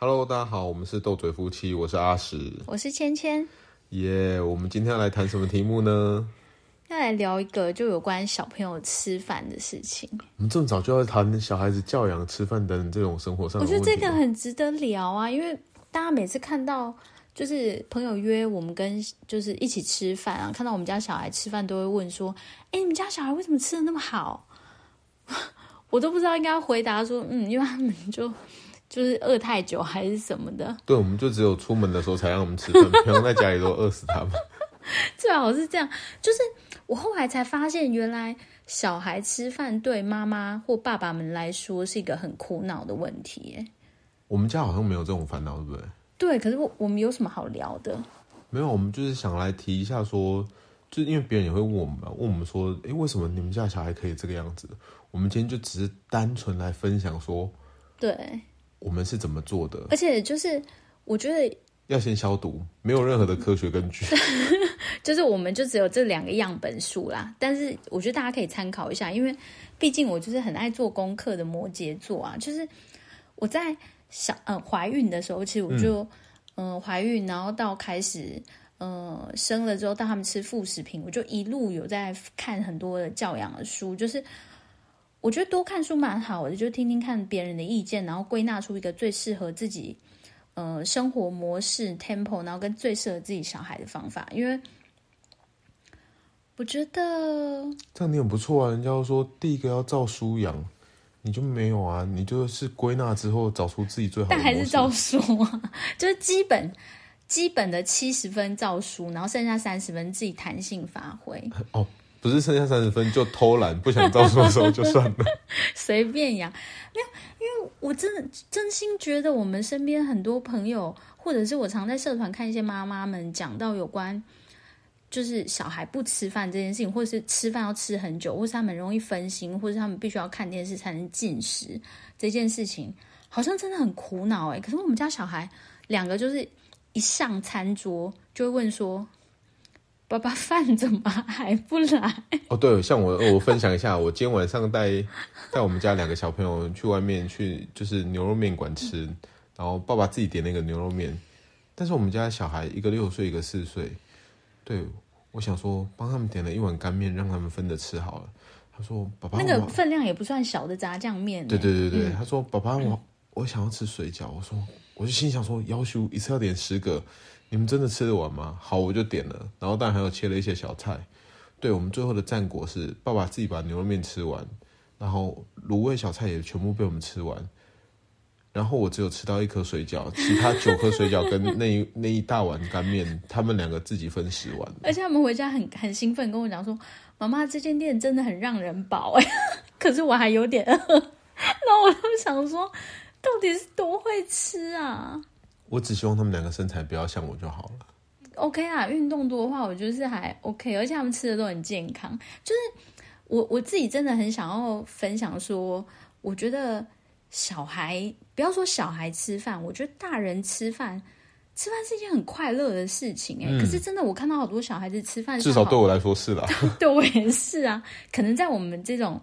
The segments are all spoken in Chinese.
Hello，大家好，我们是斗嘴夫妻，我是阿石，我是芊芊。耶，yeah, 我们今天要来谈什么题目呢？要来聊一个就有关小朋友吃饭的事情。我们这么早就要谈小孩子教养、吃饭等等这种生活上。我觉得这个很值得聊啊，因为大家每次看到就是朋友约我们跟就是一起吃饭啊，看到我们家小孩吃饭都会问说：“哎，你们家小孩为什么吃的那么好？” 我都不知道应该要回答说：“嗯，因为他们就就是饿太久还是什么的。”对，我们就只有出门的时候才让我们吃饭，平常在家里都饿死他们。最好是这样，就是我后来才发现，原来小孩吃饭对妈妈或爸爸们来说是一个很苦恼的问题。耶，我们家好像没有这种烦恼，对不对？对，可是我我们有什么好聊的？没有，我们就是想来提一下说，说就是因为别人也会问我们嘛，问我们说，诶，为什么你们家小孩可以这个样子？我们今天就只是单纯来分享说，对，我们是怎么做的，而且就是我觉得。要先消毒，没有任何的科学根据。就是我们就只有这两个样本数啦，但是我觉得大家可以参考一下，因为毕竟我就是很爱做功课的摩羯座啊。就是我在小嗯怀孕的时候，其实我就嗯怀孕，然后到开始嗯生了之后，到他们吃副食品，我就一路有在看很多的教养的书。就是我觉得多看书蛮好的，就听听看别人的意见，然后归纳出一个最适合自己。呃，生活模式 tempo，然后跟最适合自己小孩的方法，因为我觉得这样你很不错啊。人家说第一个要照书养，你就没有啊？你就是归纳之后找出自己最好的，但还是照书啊，就是基本基本的七十分照书，然后剩下三十分自己弹性发挥。哦，不是剩下三十分就偷懒，不想照书的时候就算了，随便养，没有。因为我真的真心觉得，我们身边很多朋友，或者是我常在社团看一些妈妈们讲到有关，就是小孩不吃饭这件事情，或者是吃饭要吃很久，或是他们容易分心，或是他们必须要看电视才能进食这件事情，好像真的很苦恼哎。可是我们家小孩两个就是一上餐桌就会问说。爸爸饭怎么还不来？哦，对，像我，我分享一下，我今天晚上带带我们家两个小朋友去外面去，就是牛肉面馆吃，然后爸爸自己点那个牛肉面，但是我们家小孩一个六岁，一个四岁，对，我想说帮他们点了一碗干面，让他们分着吃好了。他说：“爸爸，那个分量也不算小的炸酱面。”对对对对，嗯、他说：“爸爸，我我想要吃水饺。”我说：“我就心想说，要求一次要点十个。”你们真的吃得完吗？好，我就点了，然后当然还有切了一些小菜。对，我们最后的战果是爸爸自己把牛肉面吃完，然后卤味小菜也全部被我们吃完，然后我只有吃到一颗水饺，其他九颗水饺跟 那一那一大碗干面，他们两个自己分食完。而且他们回家很很兴奋，跟我讲说：“妈妈，这间店真的很让人饱哎。”可是我还有点饿，然后我就想说，到底是多会吃啊？我只希望他们两个身材不要像我就好了。OK 啊，运动多的话，我觉得是还 OK，而且他们吃的都很健康。就是我我自己真的很想要分享说，我觉得小孩不要说小孩吃饭，我觉得大人吃饭，吃饭是一件很快乐的事情哎。嗯、可是真的，我看到好多小孩子吃饭，至少对我来说是啦。对我也是啊。可能在我们这种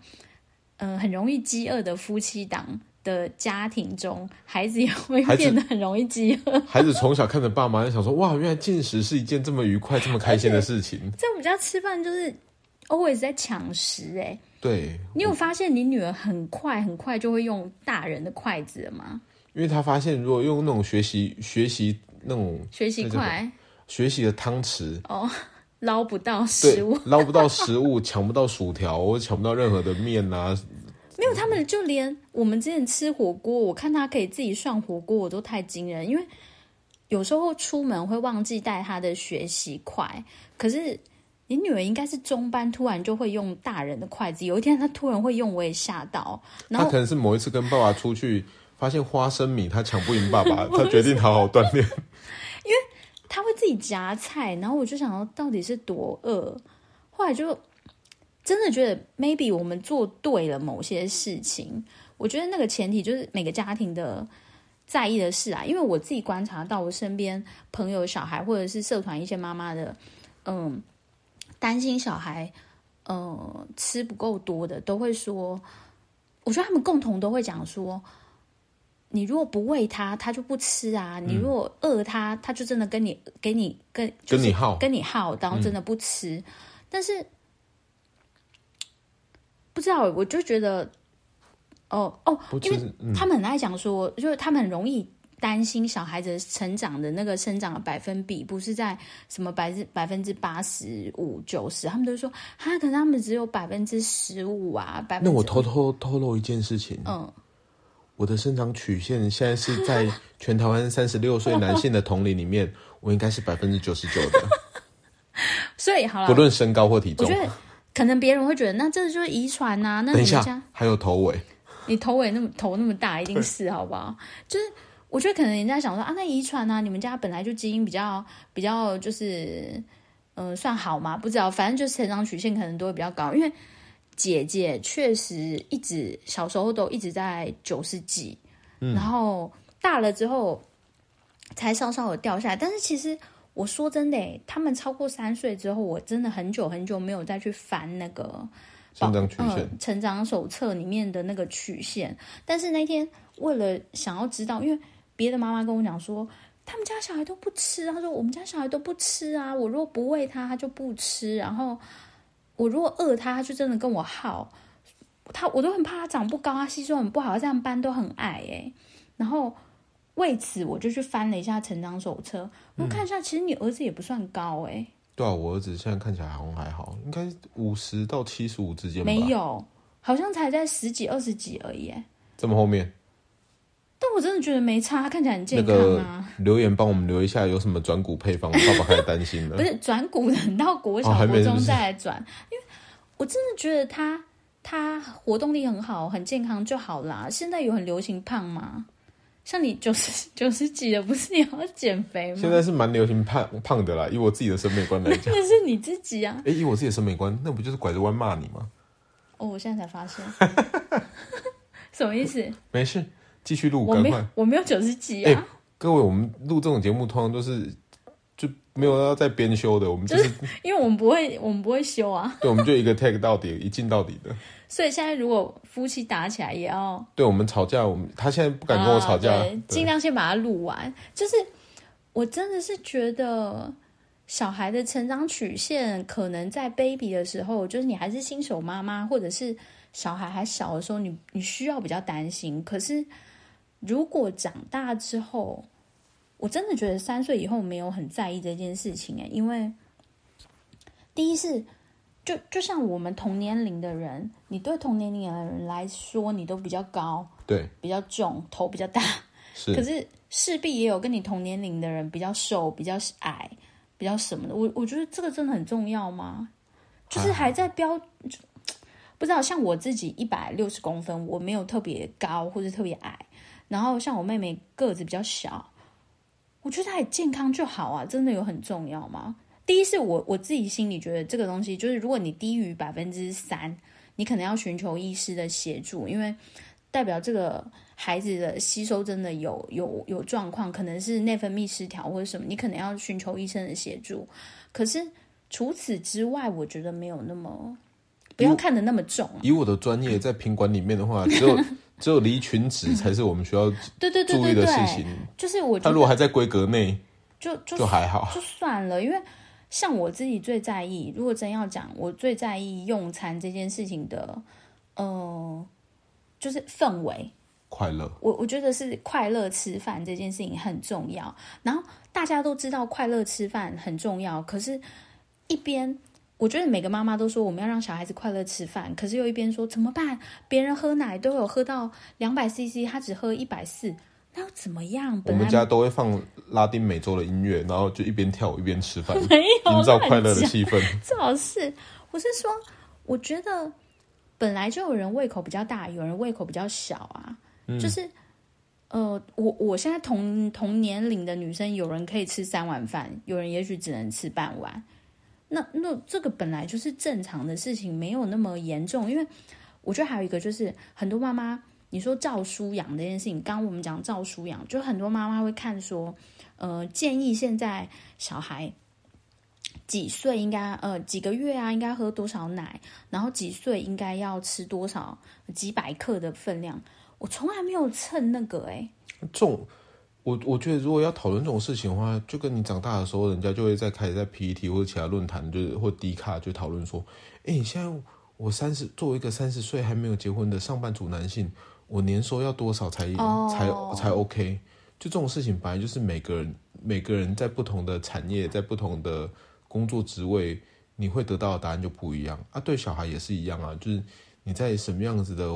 嗯、呃、很容易饥饿的夫妻档的家庭中，孩子也会变得很容易饥饿。孩子从小看着爸妈，就想说：“哇，原来进食是一件这么愉快、这么开心的事情。”在我们家吃饭就是 always 在抢食，哎，对。你有发现你女儿很快很快就会用大人的筷子了吗？因为她发现，如果用那种学习学习那种学习筷、学习的汤匙，哦，捞不到食物，捞不到食物，抢不到薯条，抢不到任何的面啊。没有，他们就连我们之前吃火锅，我看他可以自己涮火锅，我都太惊人。因为有时候出门会忘记带他的学习筷，可是你女儿应该是中班，突然就会用大人的筷子。有一天她突然会用，我也吓到。然后他可能是某一次跟爸爸出去，发现花生米她抢不赢爸爸，她决定好好锻炼。因为他会自己夹菜，然后我就想到到底是多饿，后来就。真的觉得 maybe 我们做对了某些事情，我觉得那个前提就是每个家庭的在意的事啊。因为我自己观察到，我身边朋友小孩或者是社团一些妈妈的，嗯，担心小孩，嗯，吃不够多的，都会说，我觉得他们共同都会讲说，你如果不喂他，他就不吃啊。你如果饿他，他就真的跟你给你跟跟你耗跟你耗，然后真的不吃。但是不知道，我就觉得，哦哦，因为他们很爱讲说，就是他们很容易。担心小孩子成长的那个生长的百分比不是在什么百分百分之八十五九十，他们都说哈，可是他们只有百分之十五啊。百分，那我偷偷透露一件事情，嗯，我的生长曲线现在是在全台湾三十六岁男性的同龄里面，我应该是百分之九十九的。所以好了，不论身高或体重，我觉得可能别人会觉得那这就是遗传呐。那等一下还有头尾，你头尾那么头那么大，一定是好不好？就是。我觉得可能人家想说啊，那遗传啊，你们家本来就基因比较比较就是，嗯、呃，算好嘛？不知道，反正就是成长曲线可能都会比较高。因为姐姐确实一直小时候都一直在九十几，嗯，然后大了之后才稍稍有掉下来。但是其实我说真的，他们超过三岁之后，我真的很久很久没有再去翻那个成长曲线、嗯、成长手册里面的那个曲线。但是那天为了想要知道，因为别的妈妈跟我讲说，他们家小孩都不吃。他说我们家小孩都不吃啊，我如果不喂他，他就不吃。然后我如果饿他，他就真的跟我耗。他我都很怕他长不高，他吸收很不好，这样班都很矮哎。然后为此，我就去翻了一下成长手册，我看一下，其实你儿子也不算高哎。对啊，我儿子现在看起来好像还好，应该五十到七十五之间吧。没有，好像才在十几、二十几而已。这么后面？但我真的觉得没差，他看起来很健康啊。那个、留言帮我们留一下，有什么转股配方？爸爸开始担心了。不是转股，等到国小、国中再来转，因为我真的觉得他他活动力很好，很健康就好啦。现在有很流行胖吗？像你九十 九十几的，不是你要减肥吗？现在是蛮流行胖胖的啦。以我自己的审美观来讲，那是你自己啊。哎、欸，以我自己的审美观，那不就是拐着弯骂你吗？哦，我现在才发现，什么意思？没事。继续录，我没有，我没有九十几啊、欸！各位，我们录这种节目通常都是就没有要再编修的，我们就是、就是、因为我们不会，我们不会修啊。对，我们就一个 take 到底，一镜到底的。所以现在如果夫妻打起来，也要对我们吵架，我们他现在不敢跟我吵架，啊、尽量先把它录完。就是我真的是觉得小孩的成长曲线，可能在 baby 的时候，就是你还是新手妈妈，或者是小孩还小的时候，你你需要比较担心。可是。如果长大之后，我真的觉得三岁以后没有很在意这件事情诶，因为第一是，就就像我们同年龄的人，你对同年龄的人来说，你都比较高，对，比较重，头比较大，是。可是势必也有跟你同年龄的人比较瘦、比较矮、比较什么的。我我觉得这个真的很重要吗？就是还在标，不知道。像我自己一百六十公分，我没有特别高或者特别矮。然后像我妹妹个子比较小，我觉得他也健康就好啊，真的有很重要吗？第一是我我自己心里觉得这个东西，就是如果你低于百分之三，你可能要寻求医师的协助，因为代表这个孩子的吸收真的有有有状况，可能是内分泌失调或者什么，你可能要寻求医生的协助。可是除此之外，我觉得没有那么不要看得那么重啊。以我的专业在品管里面的话，只有。只有离群值才是我们需要对对注意的事情。就是我，他如果还在规格内，就就就还好，就算了。因为像我自己最在意，如果真要讲，我最在意用餐这件事情的，嗯、呃，就是氛围快乐。我我觉得是快乐吃饭这件事情很重要。然后大家都知道快乐吃饭很重要，可是，一边。我觉得每个妈妈都说我们要让小孩子快乐吃饭，可是又一边说怎么办？别人喝奶都有喝到两百 CC，他只喝一百四，那又怎么样？我们家都会放拉丁美洲的音乐，然后就一边跳舞一边吃饭，营造快乐的气氛。最好是，我是说，我觉得本来就有人胃口比较大，有人胃口比较小啊。嗯、就是，呃，我我现在同同年龄的女生，有人可以吃三碗饭，有人也许只能吃半碗。那那这个本来就是正常的事情，没有那么严重。因为我觉得还有一个就是，很多妈妈你说照书养这件事情，刚刚我们讲照书养，就很多妈妈会看说，呃，建议现在小孩几岁应该呃几个月啊，应该喝多少奶，然后几岁应该要吃多少几百克的分量。我从来没有称那个哎、欸。这种，我我觉得如果要讨论这种事情的话，就跟你长大的时候，人家就会在开始在 PTT 或者其他论坛，就是或 D 卡就讨论说，哎、欸，现在我三十，作为一个三十岁还没有结婚的上班族男性，我年收要多少才、oh. 才才 OK？就这种事情，本来就是每个人每个人在不同的产业，在不同的工作职位，你会得到的答案就不一样啊。对小孩也是一样啊，就是你在什么样子的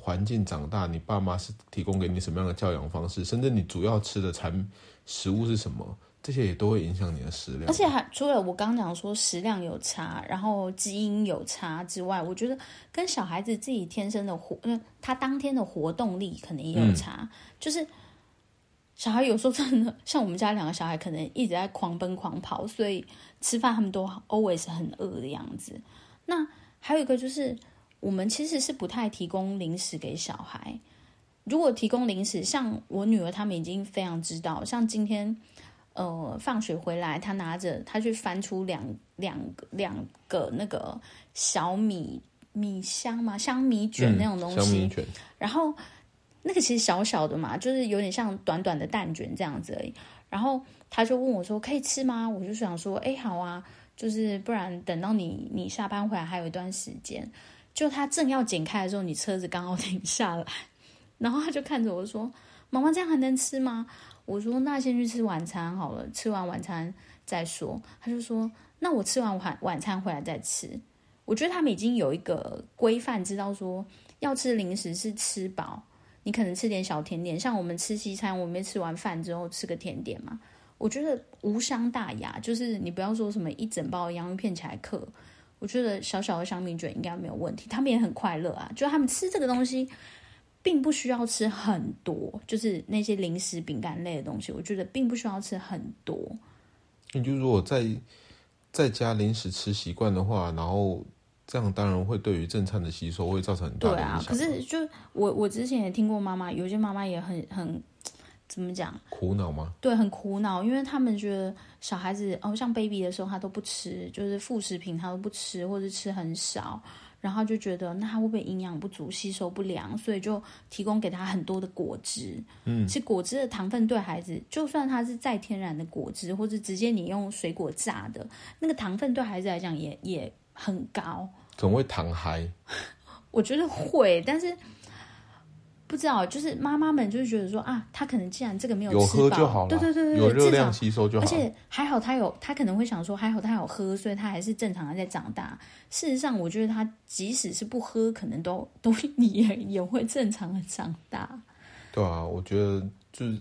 环境长大，你爸妈是提供给你什么样的教养方式，甚至你主要吃的产食物是什么，这些也都会影响你的食量。而且还除了我刚刚讲说食量有差，然后基因有差之外，我觉得跟小孩子自己天生的活，他当天的活动力可能也有差，嗯、就是。小孩有时候真的像我们家两个小孩，可能一直在狂奔狂跑，所以吃饭他们都 always 很饿的样子。那还有一个就是，我们其实是不太提供零食给小孩。如果提供零食，像我女儿他们已经非常知道，像今天呃放学回来，她拿着她去翻出两两两个那个小米米香嘛，香米卷那种东西，嗯、然后。那个其实小小的嘛，就是有点像短短的蛋卷这样子而已。然后她就问我说：“可以吃吗？”我就想说：“哎，好啊，就是不然等到你你下班回来还有一段时间。”就他正要剪开的时候，你车子刚好停下来，然后他就看着我说：“妈妈，这样还能吃吗？”我说：“那先去吃晚餐好了，吃完晚餐再说。”他就说：“那我吃完晚晚餐回来再吃。”我觉得他们已经有一个规范，知道说要吃零食是吃饱。你可能吃点小甜点，像我们吃西餐，我们吃完饭之后吃个甜点嘛，我觉得无伤大雅。就是你不要说什么一整包洋芋片起来嗑，我觉得小小的香米卷应该没有问题。他们也很快乐啊，就他们吃这个东西，并不需要吃很多，就是那些零食、饼干类的东西，我觉得并不需要吃很多。你就如果在在家零食吃习惯的话，然后。这样当然会对于正餐的吸收会造成很大的影响。对啊，可是就我我之前也听过妈妈，有些妈妈也很很怎么讲？苦恼吗？对，很苦恼，因为他们觉得小孩子哦，像 baby 的时候他都不吃，就是副食品他都不吃，或者吃很少，然后就觉得那他会不会营养不足、吸收不良，所以就提供给他很多的果汁。嗯，其实果汁的糖分对孩子，就算它是再天然的果汁，或者直接你用水果榨的，那个糖分对孩子来讲也也很高。总会糖嗨，我觉得会，但是不知道，就是妈妈们就是觉得说啊，他可能既然这个没有吃饱，有喝就好了，对对对对，有热量吸收就好，而且还好他有，他可能会想说还好他有喝，所以他还是正常的在长大。事实上，我觉得他即使是不喝，可能都都也也会正常的长大。对啊，我觉得就是，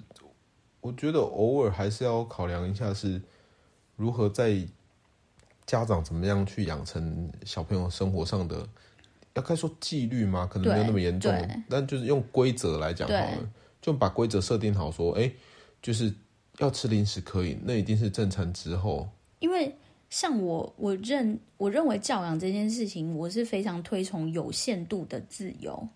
我觉得偶尔还是要考量一下是如何在。家长怎么样去养成小朋友生活上的，要该说纪律吗？可能没有那么严重，但就是用规则来讲好了，就把规则设定好，说，哎、欸，就是要吃零食可以，那一定是正餐之后。因为像我，我认我认为教养这件事情，我是非常推崇有限度的自由。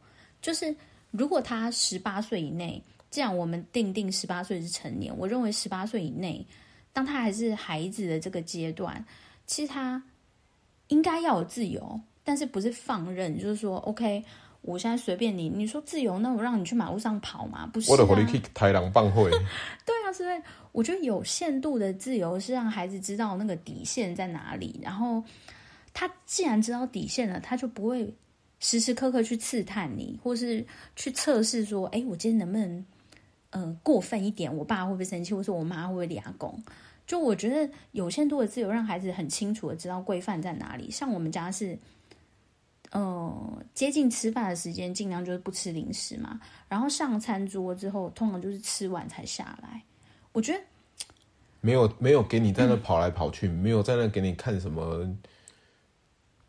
就是如果他十八岁以内，既然我们定定十八岁是成年，我认为十八岁以内，当他还是孩子的这个阶段。其实他应该要有自由，但是不是放任，就是说，OK，我现在随便你，你说自由，那我让你去马路上跑嘛？不是、啊，我的火力可以豺狼棒会。对啊，所以我觉得有限度的自由是让孩子知道那个底线在哪里，然后他既然知道底线了，他就不会时时刻刻去刺探你，或是去测试说，哎，我今天能不能，呃，过分一点，我爸会不会生气，或者我妈会不会俩公？就我觉得有限度的自由，让孩子很清楚的知道规范在哪里。像我们家是，呃，接近吃饭的时间，尽量就是不吃零食嘛。然后上餐桌之后，通常就是吃完才下来。我觉得没有没有给你在那跑来跑去，嗯、没有在那给你看什么，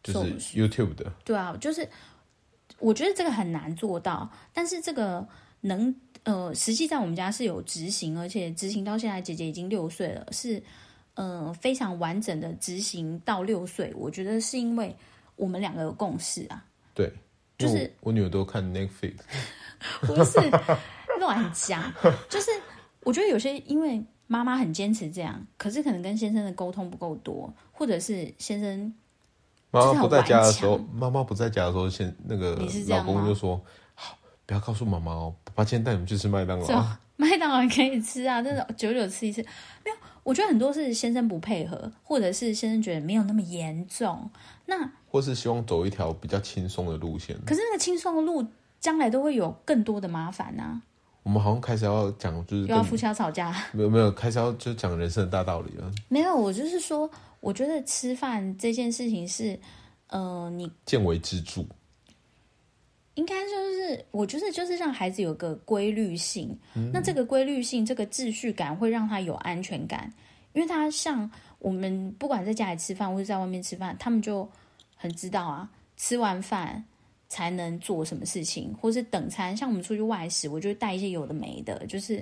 就是 YouTube 的。对啊，就是我觉得这个很难做到，但是这个能。呃，实际在我们家是有执行，而且执行到现在，姐姐已经六岁了，是呃非常完整的执行到六岁。我觉得是因为我们两个有共识啊。对，就是我，我女儿都看 Netflix，不是乱讲，就是我觉得有些因为妈妈很坚持这样，可是可能跟先生的沟通不够多，或者是先生妈妈不在家的时候，妈妈不在家的时候，先那个老公就说。好不要告诉妈妈哦，爸爸今天带你们去吃麦当劳。麦当劳可以吃啊，但是久久吃一次没有。我觉得很多是先生不配合，或者是先生觉得没有那么严重，那或是希望走一条比较轻松的路线。可是那个轻松的路，将来都会有更多的麻烦呢、啊。我们好像开始要讲，就是又要夫妻要吵架，没有没有，开始要就讲人生的大道理了。没有，我就是说，我觉得吃饭这件事情是，呃，你见微知著。应该就是，我觉得就是让孩子有个规律性。嗯、那这个规律性，这个秩序感，会让他有安全感。因为他像我们，不管在家里吃饭，或者在外面吃饭，他们就很知道啊，吃完饭才能做什么事情，或是等餐。像我们出去外食，我就会带一些有的没的，就是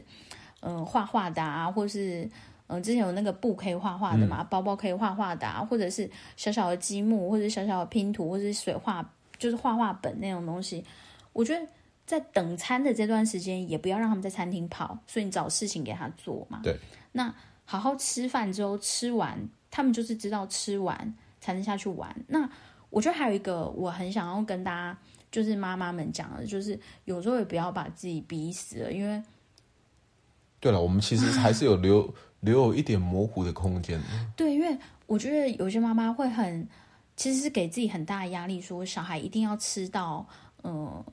嗯、呃，画画的啊，或是嗯、呃，之前有那个布可以画画的嘛，嗯、包包可以画画的啊，或者是小小的积木，或者小小的拼图，或者是水画。就是画画本那种东西，我觉得在等餐的这段时间，也不要让他们在餐厅跑，所以你找事情给他做嘛。对，那好好吃饭之后，吃完他们就是知道吃完才能下去玩。那我觉得还有一个我很想要跟大家，就是妈妈们讲的，就是有时候也不要把自己逼死了，因为对了，我们其实还是有留留有一点模糊的空间。对，因为我觉得有些妈妈会很。其实是给自己很大的压力，说小孩一定要吃到嗯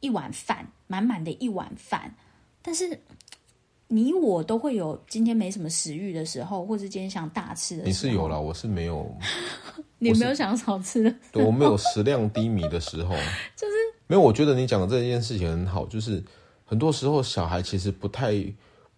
一碗饭，满满的一碗饭。但是你我都会有今天没什么食欲的时候，或是今天想大吃的时候。你是有啦，我是没有。你没有想少吃的？对，我没有食量低迷的时候，就是没有。我觉得你讲的这件事情很好，就是很多时候小孩其实不太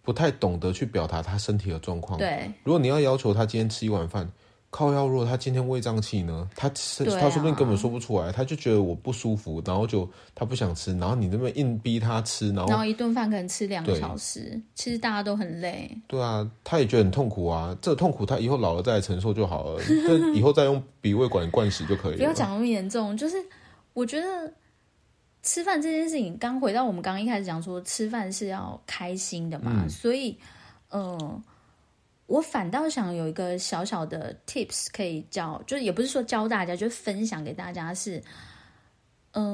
不太懂得去表达他身体的状况。对，如果你要要求他今天吃一碗饭。靠腰，如果他今天胃胀气呢？他吃，啊、他说不定根本说不出来，他就觉得我不舒服，然后就他不想吃，然后你那边硬逼他吃，然后然后一顿饭可能吃两个小时，其实大家都很累。对啊，他也觉得很痛苦啊，这个痛苦他以后老了再来承受就好了，以后再用鼻胃管灌食就可以了。不要讲那么严重，就是我觉得吃饭这件事情，刚回到我们刚刚一开始讲说，吃饭是要开心的嘛，嗯、所以嗯。呃我反倒想有一个小小的 tips 可以教，就是也不是说教大家，就是分享给大家是，嗯、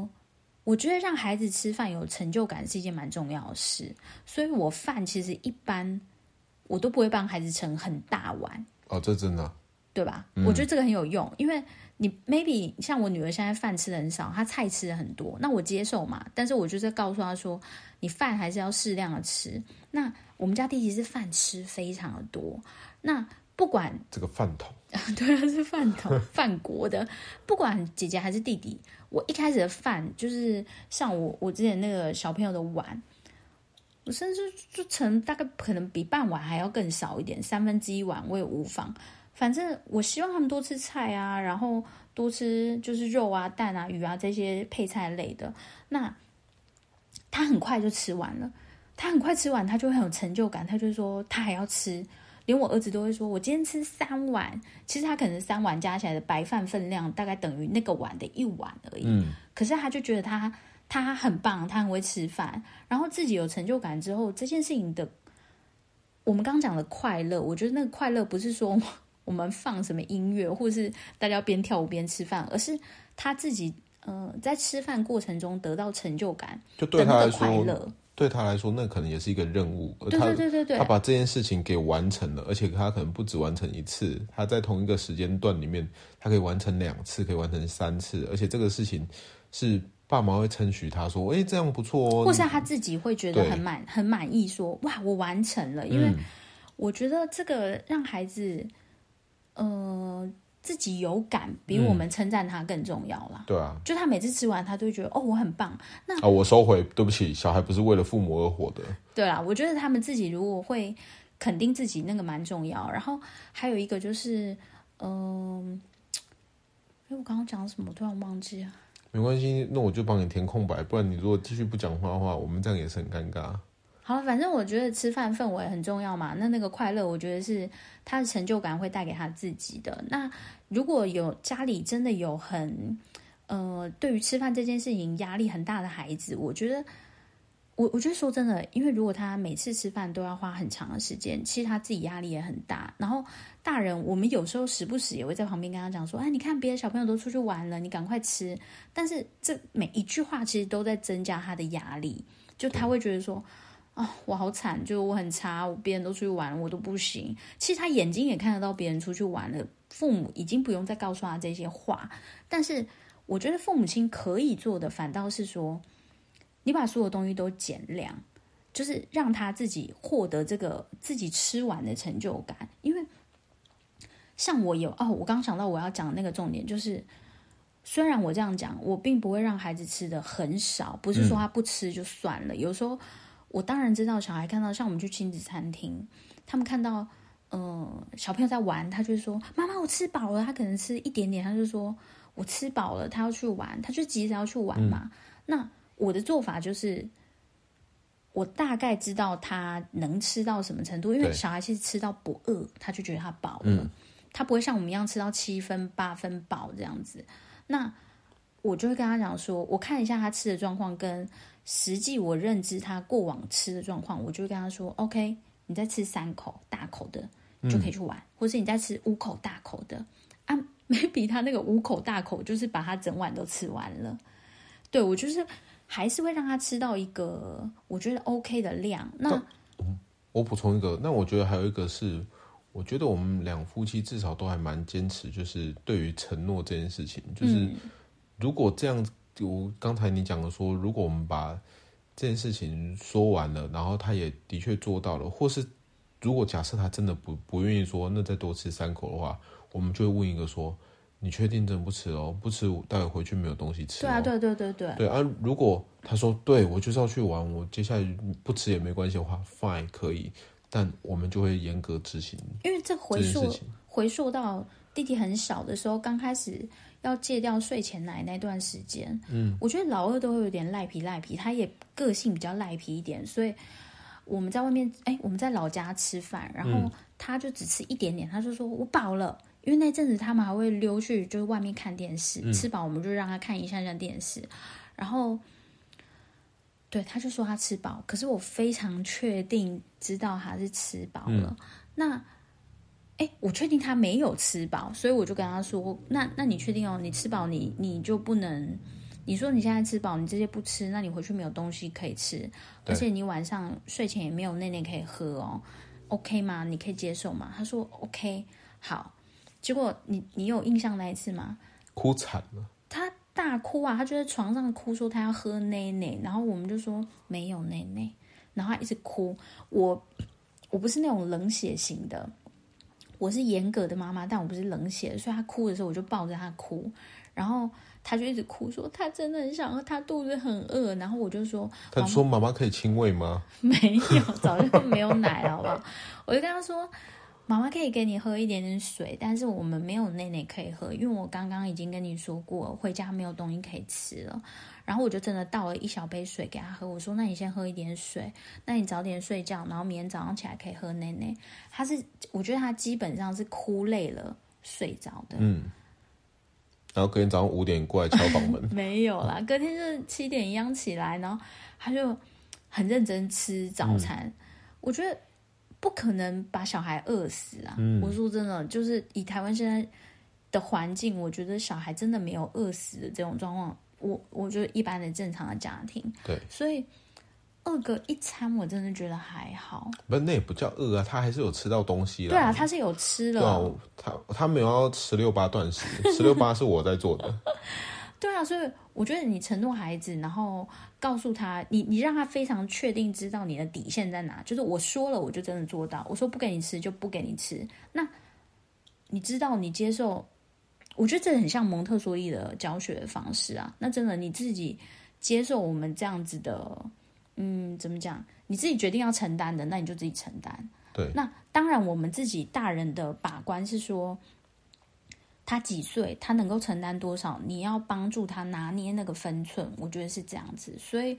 呃，我觉得让孩子吃饭有成就感是一件蛮重要的事，所以我饭其实一般我都不会帮孩子盛很大碗。哦，这真的，对吧？嗯、我觉得这个很有用，因为你 maybe 像我女儿现在饭吃的很少，她菜吃的很多，那我接受嘛，但是我就是告诉她说，你饭还是要适量的吃。那我们家弟弟是饭吃非常的多，那不管这个饭桶，对啊，是饭桶。饭国的，不管姐姐还是弟弟，我一开始的饭就是像我我之前那个小朋友的碗，我甚至就盛大概可能比半碗还要更少一点，三分之一碗我也无妨，反正我希望他们多吃菜啊，然后多吃就是肉啊、蛋啊、鱼啊这些配菜类的，那他很快就吃完了。他很快吃完，他就会很有成就感。他就说他还要吃，连我儿子都会说：“我今天吃三碗。”其实他可能三碗加起来的白饭分量大概等于那个碗的一碗而已。嗯，可是他就觉得他他很棒，他很会吃饭，然后自己有成就感之后，这件事情的我们刚刚讲的快乐，我觉得那个快乐不是说我们放什么音乐，或是大家边跳舞边吃饭，而是他自己呃在吃饭过程中得到成就感，就对他来说快乐。对他来说，那可能也是一个任务，而他对对对对，他把这件事情给完成了，而且他可能不止完成一次，他在同一个时间段里面，他可以完成两次，可以完成三次，而且这个事情是爸妈会称许他说：“哎，这样不错哦。”或是他自己会觉得很满很满意，说：“哇，我完成了。”因为我觉得这个让孩子，嗯、呃。自己有感比我们称赞他更重要啦。嗯、对啊，就他每次吃完，他都会觉得哦，我很棒。那啊，我收回，对不起，小孩不是为了父母而活的。对啦，我觉得他们自己如果会肯定自己，那个蛮重要。然后还有一个就是，嗯，哎，我刚刚讲什么？我突然忘记了。没关系，那我就帮你填空白。不然你如果继续不讲话的话，我们这样也是很尴尬。好，反正我觉得吃饭氛围很重要嘛。那那个快乐，我觉得是他的成就感会带给他自己的。那如果有家里真的有很呃，对于吃饭这件事情压力很大的孩子，我觉得我我觉得说真的，因为如果他每次吃饭都要花很长的时间，其实他自己压力也很大。然后大人，我们有时候时不时也会在旁边跟他讲说：“哎，你看别的小朋友都出去玩了，你赶快吃。”但是这每一句话其实都在增加他的压力，就他会觉得说：“啊、哦，我好惨，就我很差，我别人都出去玩，我都不行。”其实他眼睛也看得到别人出去玩了，父母已经不用再告诉他这些话。但是我觉得父母亲可以做的，反倒是说。你把所有东西都减量，就是让他自己获得这个自己吃完的成就感。因为像我有哦，我刚想到我要讲的那个重点，就是虽然我这样讲，我并不会让孩子吃的很少，不是说他不吃就算了。嗯、有时候我当然知道，小孩看到像我们去亲子餐厅，他们看到嗯、呃、小朋友在玩，他就说：“妈妈，我吃饱了。”他可能吃一点点，他就说：“我吃饱了。”他要去玩，他就急着要去玩嘛。嗯、那我的做法就是，我大概知道他能吃到什么程度，因为小孩其实吃到不饿，他就觉得他饱了，嗯、他不会像我们一样吃到七分八分饱这样子。那我就会跟他讲说，我看一下他吃的状况跟实际我认知他过往吃的状况，我就会跟他说：“OK，你再吃三口大口的就可以去玩，嗯、或是你再吃五口大口的啊，maybe 他那个五口大口就是把他整碗都吃完了。对”对我就是。还是会让他吃到一个我觉得 OK 的量。那我补充一个，那我觉得还有一个是，我觉得我们两夫妻至少都还蛮坚持，就是对于承诺这件事情，就是如果这样，我刚才你讲的说，如果我们把这件事情说完了，然后他也的确做到了，或是如果假设他真的不不愿意说，那再多吃三口的话，我们就会问一个说。你确定真的不吃哦？不吃，待会回去没有东西吃。对啊，对对对对。对啊，如果他说对我就是要去玩，我接下来不吃也没关系的话，fine 可以，但我们就会严格执行。因为这回溯回溯到弟弟很小的时候，刚开始要戒掉睡前奶那段时间，嗯，我觉得老二都会有点赖皮赖皮，他也个性比较赖皮一点，所以我们在外面，哎，我们在老家吃饭，然后他就只吃一点点，他就说我饱了。因为那阵子他们还会溜去就是外面看电视，嗯、吃饱我们就让他看一下下电视，然后对他就说他吃饱，可是我非常确定知道他是吃饱了。嗯、那哎，我确定他没有吃饱，所以我就跟他说：“那那你确定哦？你吃饱你你就不能？你说你现在吃饱，你这些不吃，那你回去没有东西可以吃，而且你晚上睡前也没有内内可以喝哦，OK 吗？你可以接受吗？”他说：“OK，好。”结果你你有印象那一次吗？哭惨了，他大哭啊！他就在床上哭，说他要喝奶奶，然后我们就说没有奶奶，然后他一直哭。我我不是那种冷血型的，我是严格的妈妈，但我不是冷血，所以他哭的时候我就抱着他哭，然后他就一直哭，说他真的很想喝，他肚子很饿，然后我就说，他说妈妈可以亲喂吗？没有，早就没有奶了，好不好？我就跟他说。妈妈可以给你喝一点点水，但是我们没有奶奶可以喝，因为我刚刚已经跟你说过，回家没有东西可以吃了。然后我就真的倒了一小杯水给他喝，我说：“那你先喝一点水，那你早点睡觉，然后明天早上起来可以喝奶奶。”他是，我觉得他基本上是哭累了睡着的。嗯。然后隔天早上五点过来敲房门，没有啦，隔天就是七点一样起来，然后他就很认真吃早餐。嗯、我觉得。不可能把小孩饿死啊！嗯、我说真的，就是以台湾现在的环境，我觉得小孩真的没有饿死的这种状况。我我觉得一般的正常的家庭，对，所以饿个一餐，我真的觉得还好。不，那也不叫饿啊，他还是有吃到东西了。对啊，他是有吃了。啊、他他没有要十六八断食，十六八是我在做的。对啊，所以我觉得你承诺孩子，然后告诉他，你你让他非常确定知道你的底线在哪，就是我说了，我就真的做到。我说不给你吃，就不给你吃。那你知道，你接受，我觉得这很像蒙特梭利的教学的方式啊。那真的你自己接受我们这样子的，嗯，怎么讲？你自己决定要承担的，那你就自己承担。对。那当然，我们自己大人的把关是说。他几岁？他能够承担多少？你要帮助他拿捏那个分寸，我觉得是这样子。所以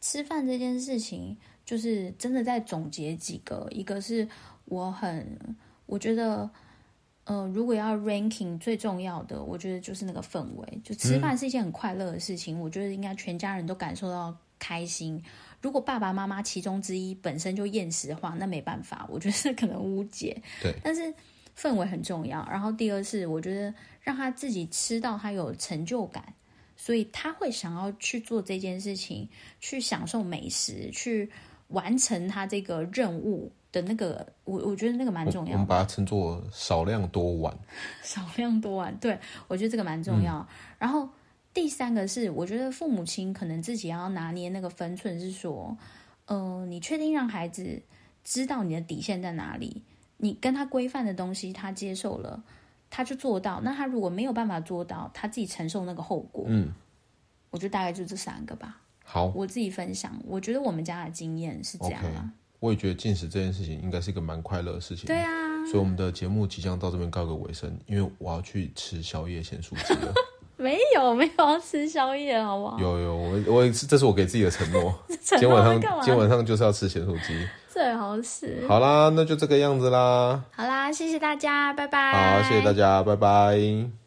吃饭这件事情，就是真的在总结几个。一个是我很，我觉得，呃，如果要 ranking 最重要的，我觉得就是那个氛围。就吃饭是一件很快乐的事情，嗯、我觉得应该全家人都感受到开心。如果爸爸妈妈其中之一本身就厌食的话，那没办法，我觉得可能无解。对，但是氛围很重要。然后第二是，我觉得让他自己吃到他有成就感，所以他会想要去做这件事情，去享受美食，去完成他这个任务的那个。我我觉得那个蛮重要的。我们把它称作少量多碗。少量多碗，对，我觉得这个蛮重要。嗯、然后。第三个是，我觉得父母亲可能自己要拿捏那个分寸，是说，呃，你确定让孩子知道你的底线在哪里？你跟他规范的东西，他接受了，他就做到。那他如果没有办法做到，他自己承受那个后果。嗯，我觉得大概就这三个吧。好，我自己分享，我觉得我们家的经验是这样啊。Okay. 我也觉得进食这件事情应该是一个蛮快乐的事情。对啊，所以我们的节目即将到这边告个尾声，因为我要去吃宵夜咸酥鸡了。没有没有要吃宵夜，好不好？有有，我我这是我给自己的承诺。今天晚上今天晚上就是要吃咸酥鸡，最好是。好啦，那就这个样子啦。好啦，谢谢大家，拜拜。好，谢谢大家，拜拜。